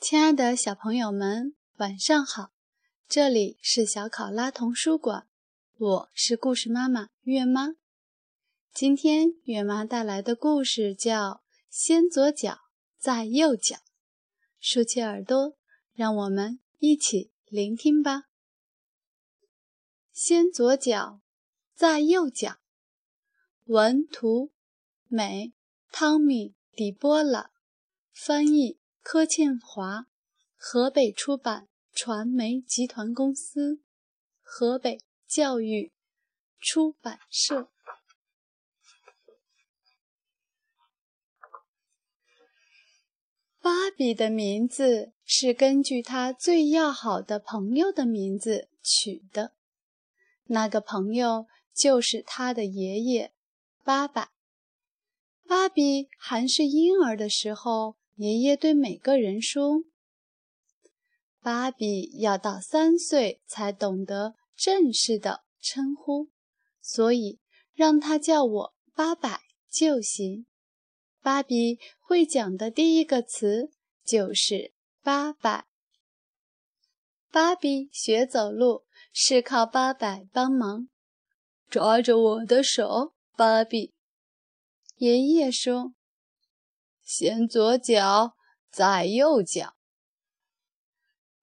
亲爱的小朋友们，晚上好！这里是小考拉童书馆，我是故事妈妈月妈。今天月妈带来的故事叫《先左脚，再右脚》。竖起耳朵，让我们一起聆听吧。先左脚，再右脚。文图，美，汤米·迪波拉，翻译，柯倩华，河北出版传媒集团公司，河北教育出版社。芭比的名字是根据他最要好的朋友的名字取的。那个朋友就是他的爷爷，巴爸。芭比还是婴儿的时候，爷爷对每个人说：“芭比要到三岁才懂得正式的称呼，所以让他叫我八百就行。”芭比会讲的第一个词就是“八百”。芭比学走路。是靠八百帮忙，抓着我的手，芭比。爷爷说：“先左脚，再右脚。”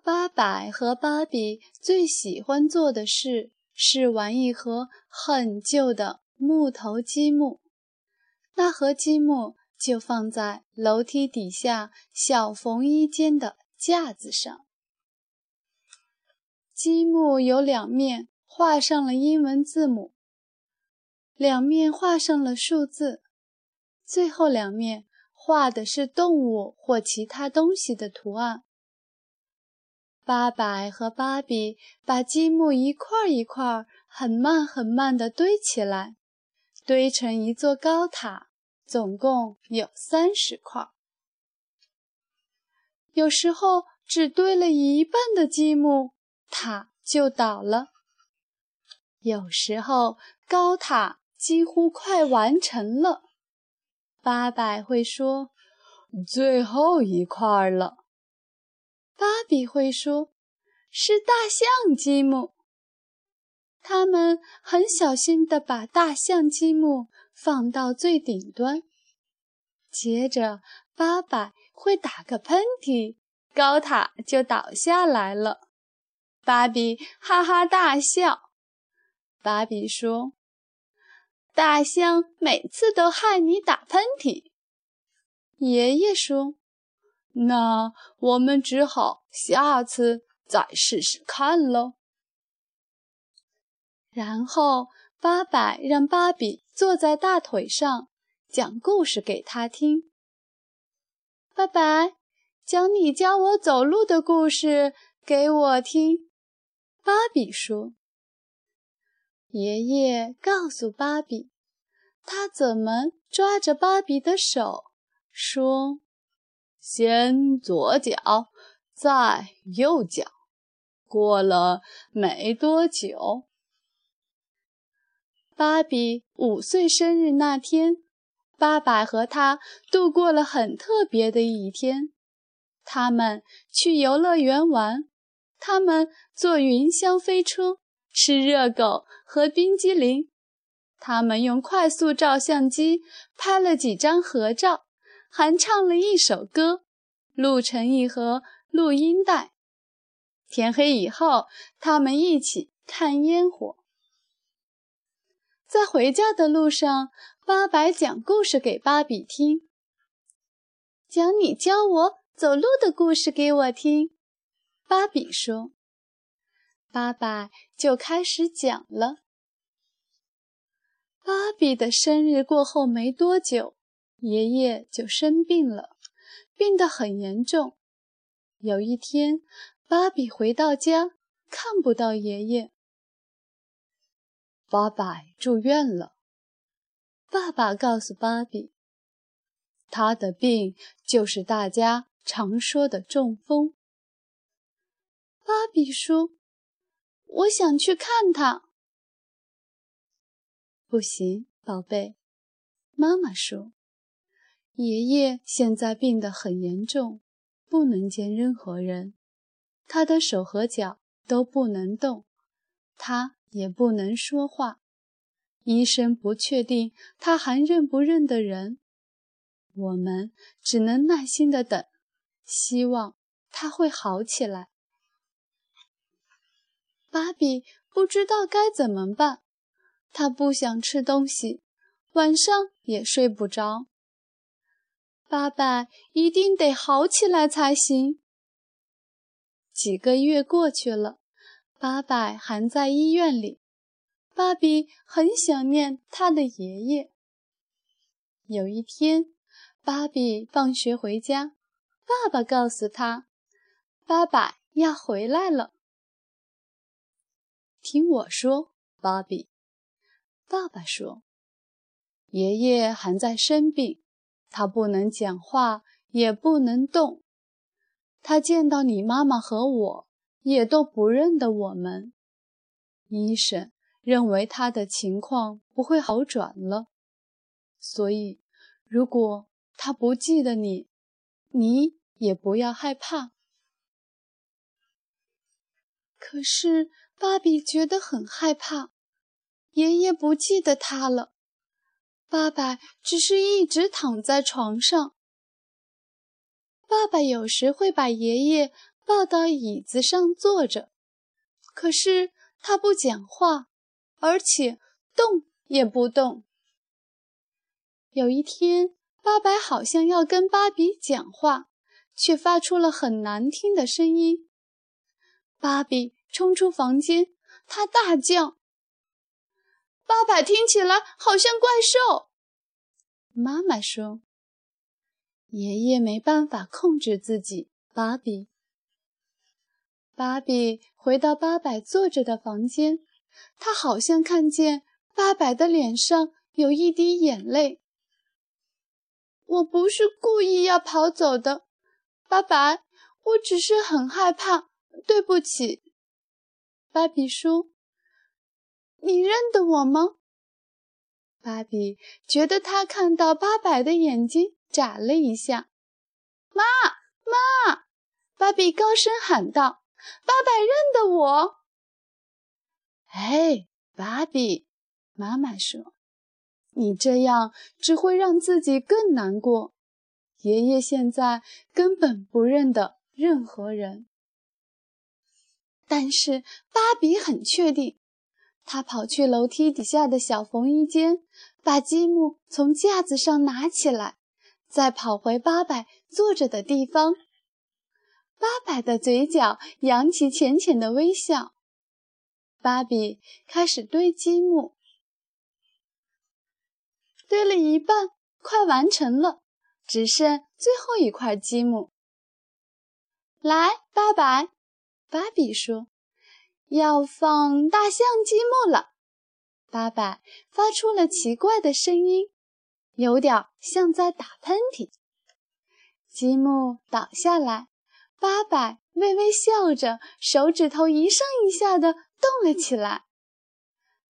八百和芭比最喜欢做的事是玩一盒很旧的木头积木，那盒积木就放在楼梯底下小缝衣间的架子上。积木有两面画上了英文字母，两面画上了数字，最后两面画的是动物或其他东西的图案。八百和芭比把积木一块一块很慢很慢地堆起来，堆成一座高塔，总共有三十块。有时候只堆了一半的积木。塔就倒了。有时候高塔几乎快完成了，八百会说：“最后一块了。”芭比会说：“是大象积木。”他们很小心地把大象积木放到最顶端。接着，八百会打个喷嚏，高塔就倒下来了。芭比哈哈大笑。芭比说：“大象每次都害你打喷嚏。”爷爷说：“那我们只好下次再试试看喽。”然后，八百让芭比坐在大腿上，讲故事给他听。八百，讲你教我走路的故事给我听。芭比说：“爷爷告诉芭比，他怎么抓着芭比的手，说：‘先左脚，再右脚。’过了没多久，芭比五岁生日那天，爸爸和他度过了很特别的一天。他们去游乐园玩。”他们坐云霄飞车，吃热狗和冰激凌。他们用快速照相机拍了几张合照，还唱了一首歌，录成一盒录音带。天黑以后，他们一起看烟火。在回家的路上，八百讲故事给芭比听，讲你教我走路的故事给我听。芭比说：“爸爸就开始讲了。芭比的生日过后没多久，爷爷就生病了，病得很严重。有一天，芭比回到家，看不到爷爷。八百住院了。爸爸告诉芭比，他的病就是大家常说的中风。”芭比说：“我想去看他。”不行，宝贝。妈妈说：“爷爷现在病得很严重，不能见任何人。他的手和脚都不能动，他也不能说话。医生不确定他还认不认得人。我们只能耐心的等，希望他会好起来。”芭比不知道该怎么办，他不想吃东西。晚上也睡不着。八百一定得好起来才行。几个月过去了，八百还在医院里。芭比很想念他的爷爷。有一天，芭比放学回家，爸爸告诉他，爸爸要回来了。听我说，芭比。爸爸说。爷爷还在生病，他不能讲话，也不能动。他见到你妈妈和我，也都不认得我们。医生认为他的情况不会好转了，所以如果他不记得你，你也不要害怕。可是芭比觉得很害怕，爷爷不记得他了。爸爸只是一直躺在床上。爸爸有时会把爷爷抱到椅子上坐着，可是他不讲话，而且动也不动。有一天，爸爸好像要跟芭比讲话，却发出了很难听的声音。芭比冲出房间，他大叫。爸爸听起来好像怪兽。妈妈说：“爷爷没办法控制自己。”芭比，芭比回到八百坐着的房间，他好像看见八百的脸上有一滴眼泪。我不是故意要跑走的，八百，我只是很害怕，对不起。芭比说。你认得我吗？芭比觉得他看到八百的眼睛眨了一下。妈妈，芭比高声喊道：“八百认得我。”哎，芭比，妈妈说：“你这样只会让自己更难过。爷爷现在根本不认得任何人。”但是芭比很确定。他跑去楼梯底下的小缝衣间，把积木从架子上拿起来，再跑回八百坐着的地方。八百的嘴角扬起浅浅的微笑。芭比开始堆积木，堆了一半，快完成了，只剩最后一块积木。来，八百，芭比说。要放大象积木了，八百发出了奇怪的声音，有点像在打喷嚏。积木倒下来，八百微微笑着，手指头一上一下的动了起来。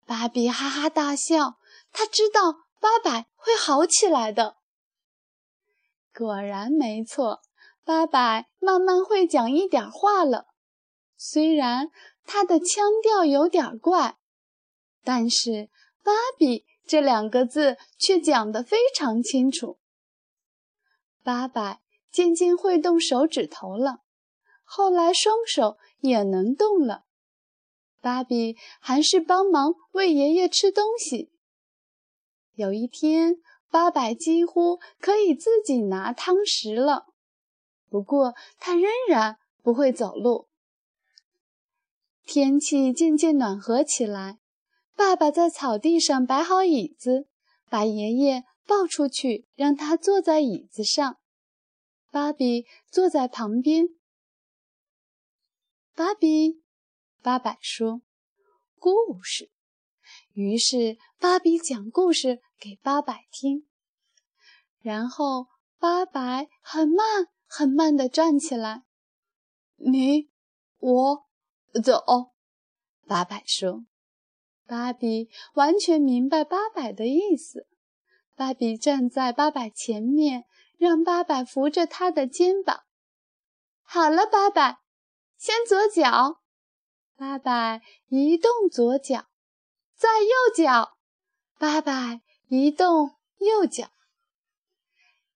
芭比哈哈大笑，他知道八百会好起来的。果然没错，八百慢慢会讲一点话了，虽然。他的腔调有点怪，但是“芭比”这两个字却讲得非常清楚。八百渐渐会动手指头了，后来双手也能动了。芭比还是帮忙喂爷爷吃东西。有一天，八百几乎可以自己拿汤匙了，不过他仍然不会走路。天气渐渐暖和起来，爸爸在草地上摆好椅子，把爷爷抱出去，让他坐在椅子上。芭比坐在旁边。芭比，爸爸说：“故事。”于是芭比讲故事给八百听。然后八百很慢很慢地站起来。你，我。走，八百说。芭比完全明白八百的意思。芭比站在八百前面，让八百扶着他的肩膀。好了，八百，先左脚。八百移动左脚，再右脚。八百移动右脚。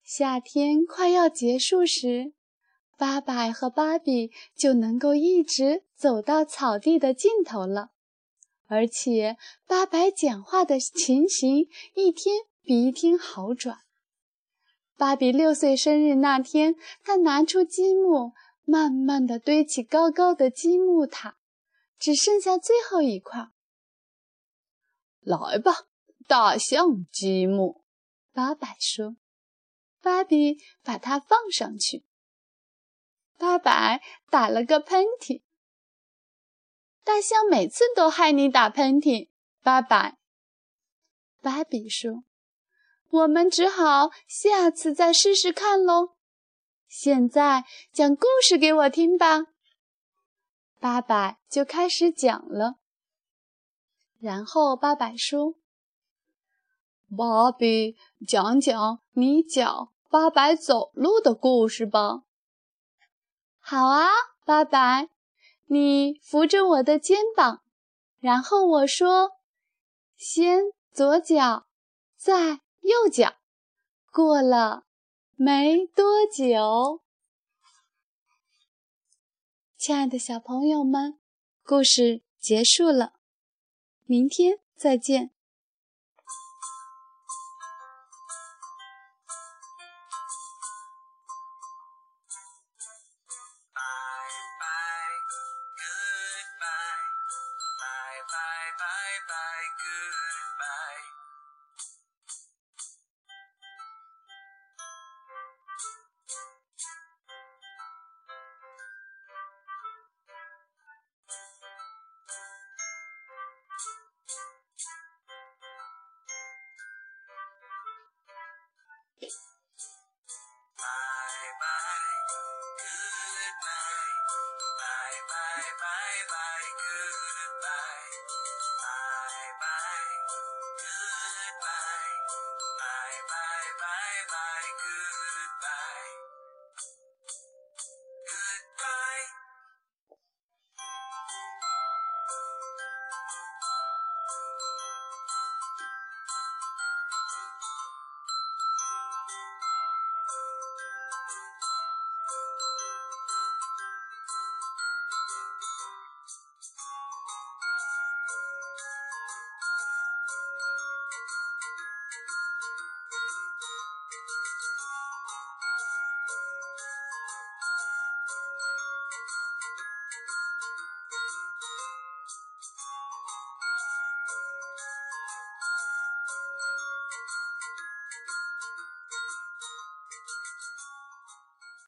夏天快要结束时，八百和芭比就能够一直走到草地的尽头了。而且，八百讲话的情形一天比一天好转。芭比六岁生日那天，他拿出积木，慢慢地堆起高高的积木塔，只剩下最后一块。来吧，大象积木，八百说。芭比把它放上去。八百打了个喷嚏。大象每次都害你打喷嚏，八百。芭比说：“我们只好下次再试试看喽。现在讲故事给我听吧。”八百就开始讲了。然后八百说：“芭比，讲讲你脚八百走路的故事吧。”好啊，八百。你扶着我的肩膀，然后我说：“先左脚，再右脚。”过了没多久，亲爱的小朋友们，故事结束了，明天再见。